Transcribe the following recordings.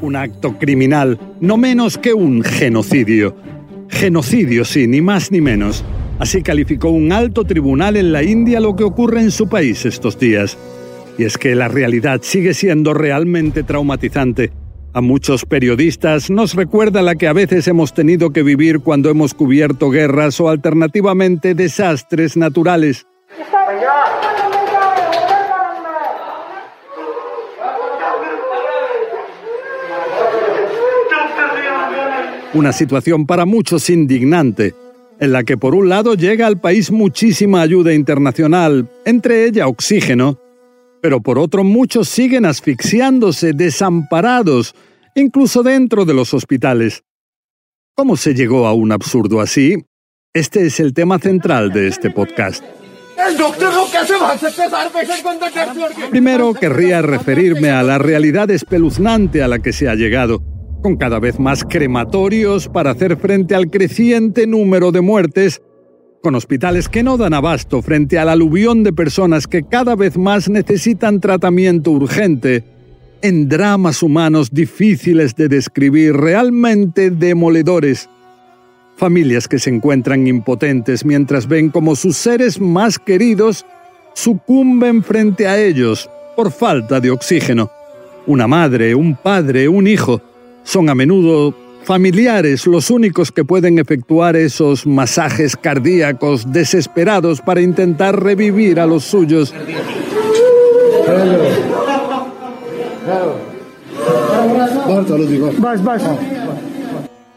Un acto criminal, no menos que un genocidio. Genocidio, sí, ni más ni menos. Así calificó un alto tribunal en la India lo que ocurre en su país estos días. Y es que la realidad sigue siendo realmente traumatizante. A muchos periodistas nos recuerda la que a veces hemos tenido que vivir cuando hemos cubierto guerras o alternativamente desastres naturales. Una situación para muchos indignante, en la que por un lado llega al país muchísima ayuda internacional, entre ella oxígeno, pero por otro muchos siguen asfixiándose, desamparados, incluso dentro de los hospitales. ¿Cómo se llegó a un absurdo así? Este es el tema central de este podcast. Primero querría referirme a la realidad espeluznante a la que se ha llegado con cada vez más crematorios para hacer frente al creciente número de muertes, con hospitales que no dan abasto frente al aluvión de personas que cada vez más necesitan tratamiento urgente, en dramas humanos difíciles de describir, realmente demoledores. Familias que se encuentran impotentes mientras ven como sus seres más queridos sucumben frente a ellos por falta de oxígeno. Una madre, un padre, un hijo son a menudo familiares los únicos que pueden efectuar esos masajes cardíacos desesperados para intentar revivir a los suyos.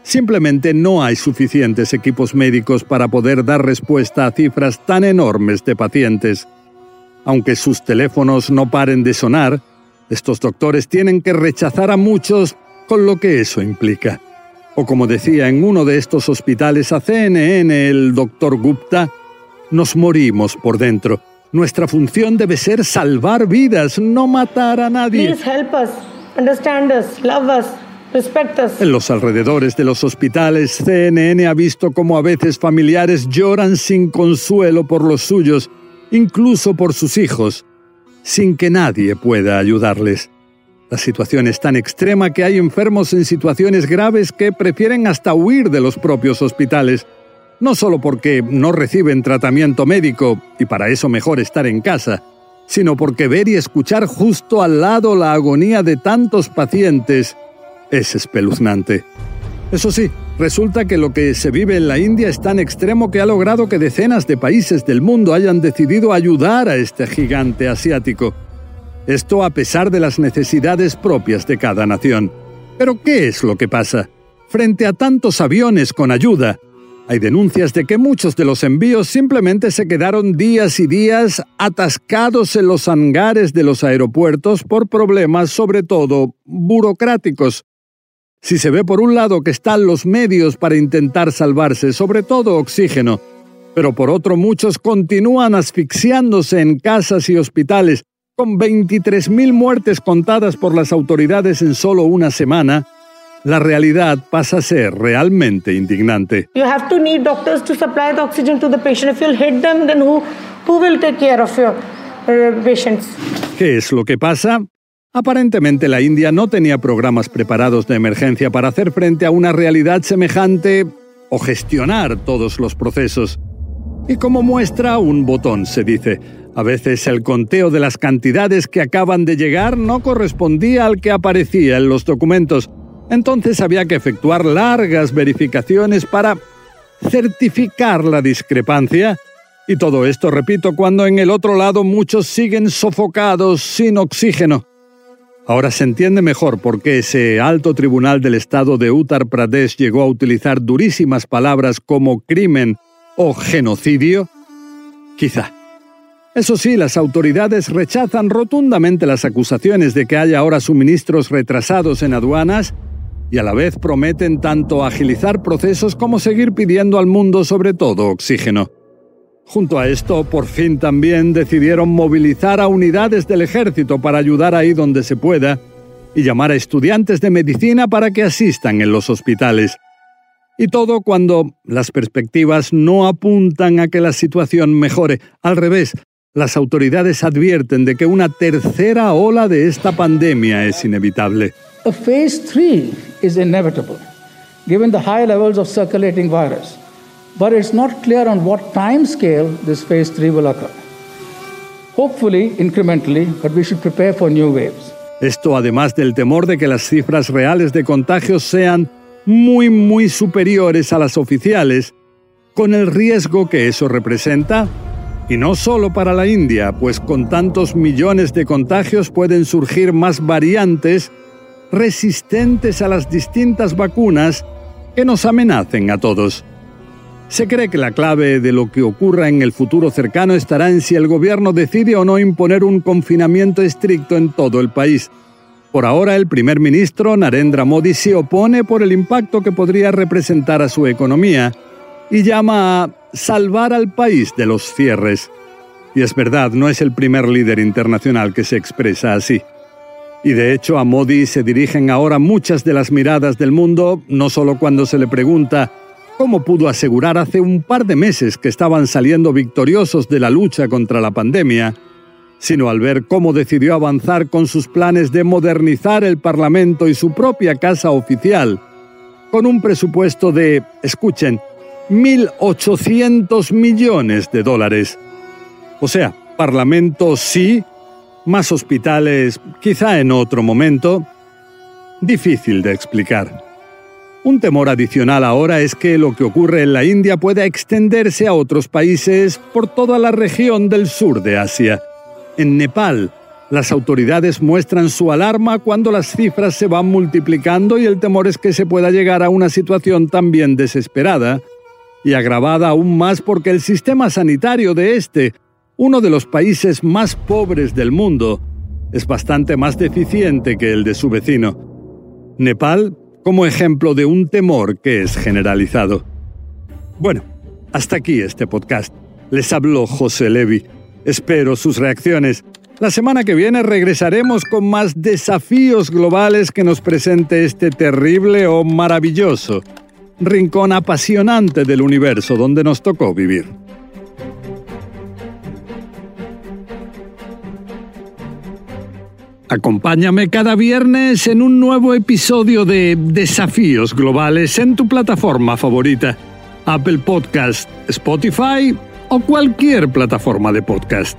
Simplemente no hay suficientes equipos médicos para poder dar respuesta a cifras tan enormes de pacientes. Aunque sus teléfonos no paren de sonar, estos doctores tienen que rechazar a muchos con lo que eso implica. O como decía en uno de estos hospitales a CNN el doctor Gupta, nos morimos por dentro. Nuestra función debe ser salvar vidas, no matar a nadie. En los alrededores de los hospitales, CNN ha visto cómo a veces familiares lloran sin consuelo por los suyos, incluso por sus hijos, sin que nadie pueda ayudarles. La situación es tan extrema que hay enfermos en situaciones graves que prefieren hasta huir de los propios hospitales, no solo porque no reciben tratamiento médico y para eso mejor estar en casa, sino porque ver y escuchar justo al lado la agonía de tantos pacientes es espeluznante. Eso sí, resulta que lo que se vive en la India es tan extremo que ha logrado que decenas de países del mundo hayan decidido ayudar a este gigante asiático. Esto a pesar de las necesidades propias de cada nación. Pero ¿qué es lo que pasa? Frente a tantos aviones con ayuda, hay denuncias de que muchos de los envíos simplemente se quedaron días y días atascados en los hangares de los aeropuertos por problemas sobre todo burocráticos. Si se ve por un lado que están los medios para intentar salvarse, sobre todo oxígeno, pero por otro muchos continúan asfixiándose en casas y hospitales con 23.000 muertes contadas por las autoridades en solo una semana, la realidad pasa a ser realmente indignante. You have to need doctors to supply the oxygen to the patient. If you'll hit them, then who, who will take care of your uh, patients? ¿Qué es lo que pasa? Aparentemente la India no tenía programas preparados de emergencia para hacer frente a una realidad semejante o gestionar todos los procesos. Y como muestra, un botón, se dice. A veces el conteo de las cantidades que acaban de llegar no correspondía al que aparecía en los documentos. Entonces había que efectuar largas verificaciones para certificar la discrepancia. Y todo esto, repito, cuando en el otro lado muchos siguen sofocados sin oxígeno. Ahora se entiende mejor por qué ese alto tribunal del estado de Uttar Pradesh llegó a utilizar durísimas palabras como crimen o genocidio. Quizá. Eso sí, las autoridades rechazan rotundamente las acusaciones de que haya ahora suministros retrasados en aduanas y a la vez prometen tanto agilizar procesos como seguir pidiendo al mundo sobre todo oxígeno. Junto a esto, por fin también decidieron movilizar a unidades del ejército para ayudar ahí donde se pueda y llamar a estudiantes de medicina para que asistan en los hospitales. Y todo cuando las perspectivas no apuntan a que la situación mejore. Al revés, las autoridades advierten de que una tercera ola de esta pandemia es inevitable. A phase 3 is inevitable, given the high levels of circulating virus but it's not clear on what time scale this phase 3 will occur. Hopefully, incrementally, but we should prepare for new waves. Esto además del temor de que las cifras reales de contagios sean muy, muy superiores a las oficiales, con el riesgo que eso representa. Y no solo para la India, pues con tantos millones de contagios pueden surgir más variantes resistentes a las distintas vacunas que nos amenacen a todos. Se cree que la clave de lo que ocurra en el futuro cercano estará en si el gobierno decide o no imponer un confinamiento estricto en todo el país. Por ahora, el primer ministro Narendra Modi se opone por el impacto que podría representar a su economía y llama a salvar al país de los cierres. Y es verdad, no es el primer líder internacional que se expresa así. Y de hecho a Modi se dirigen ahora muchas de las miradas del mundo, no solo cuando se le pregunta ¿Cómo pudo asegurar hace un par de meses que estaban saliendo victoriosos de la lucha contra la pandemia, sino al ver cómo decidió avanzar con sus planes de modernizar el Parlamento y su propia casa oficial, con un presupuesto de, escuchen, 1.800 millones de dólares. O sea, Parlamento sí, más hospitales quizá en otro momento. Difícil de explicar. Un temor adicional ahora es que lo que ocurre en la India pueda extenderse a otros países por toda la región del sur de Asia. En Nepal, las autoridades muestran su alarma cuando las cifras se van multiplicando y el temor es que se pueda llegar a una situación también desesperada y agravada aún más porque el sistema sanitario de este, uno de los países más pobres del mundo, es bastante más deficiente que el de su vecino. Nepal como ejemplo de un temor que es generalizado. Bueno, hasta aquí este podcast. Les habló José Levi. Espero sus reacciones. La semana que viene regresaremos con más desafíos globales que nos presente este terrible o maravilloso rincón apasionante del universo donde nos tocó vivir. Acompáñame cada viernes en un nuevo episodio de Desafíos Globales en tu plataforma favorita, Apple Podcast, Spotify o cualquier plataforma de podcast.